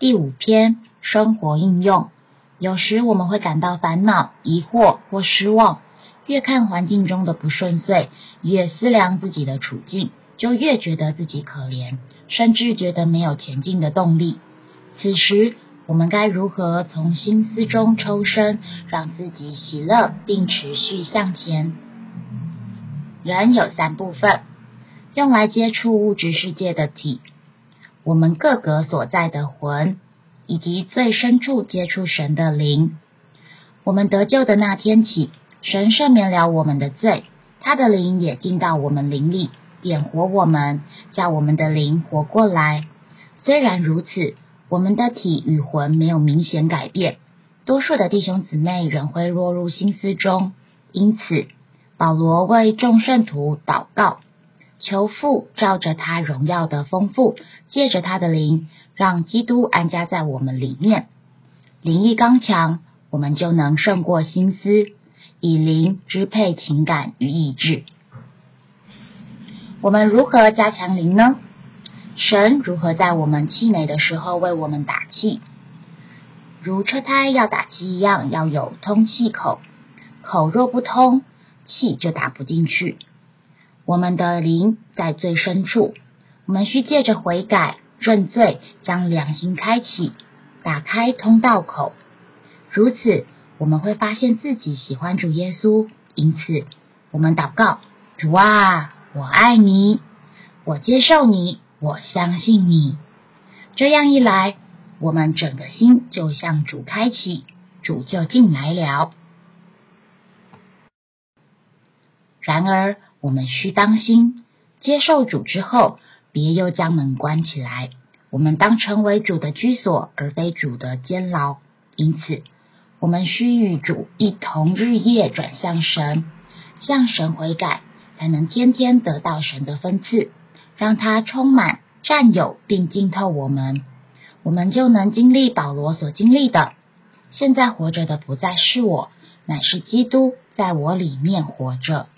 第五篇生活应用。有时我们会感到烦恼、疑惑或失望，越看环境中的不顺遂，越思量自己的处境，就越觉得自己可怜，甚至觉得没有前进的动力。此时，我们该如何从心思中抽身，让自己喜乐并持续向前？人有三部分，用来接触物质世界的体。我们各个所在的魂，以及最深处接触神的灵。我们得救的那天起，神赦免了我们的罪，他的灵也进到我们灵里，点活我们，叫我们的灵活过来。虽然如此，我们的体与魂没有明显改变，多数的弟兄姊妹仍会落入心思中。因此，保罗为众圣徒祷告。求父照着他荣耀的丰富，借着他的灵，让基督安家在我们里面。灵意刚强，我们就能胜过心思，以灵支配情感与意志。我们如何加强灵呢？神如何在我们气馁的时候为我们打气？如车胎要打气一样，要有通气口。口若不通，气就打不进去。我们的灵在最深处，我们需借着悔改、认罪，将良心开启，打开通道口。如此，我们会发现自己喜欢主耶稣。因此，我们祷告：主啊，我爱你，我接受你，我相信你。这样一来，我们整个心就向主开启，主就进来了。然而，我们需当心，接受主之后，别又将门关起来。我们当成为主的居所，而非主的监牢。因此，我们需与主一同日夜转向神，向神悔改，才能天天得到神的分赐，让他充满、占有并浸透我们。我们就能经历保罗所经历的。现在活着的不再是我，乃是基督在我里面活着。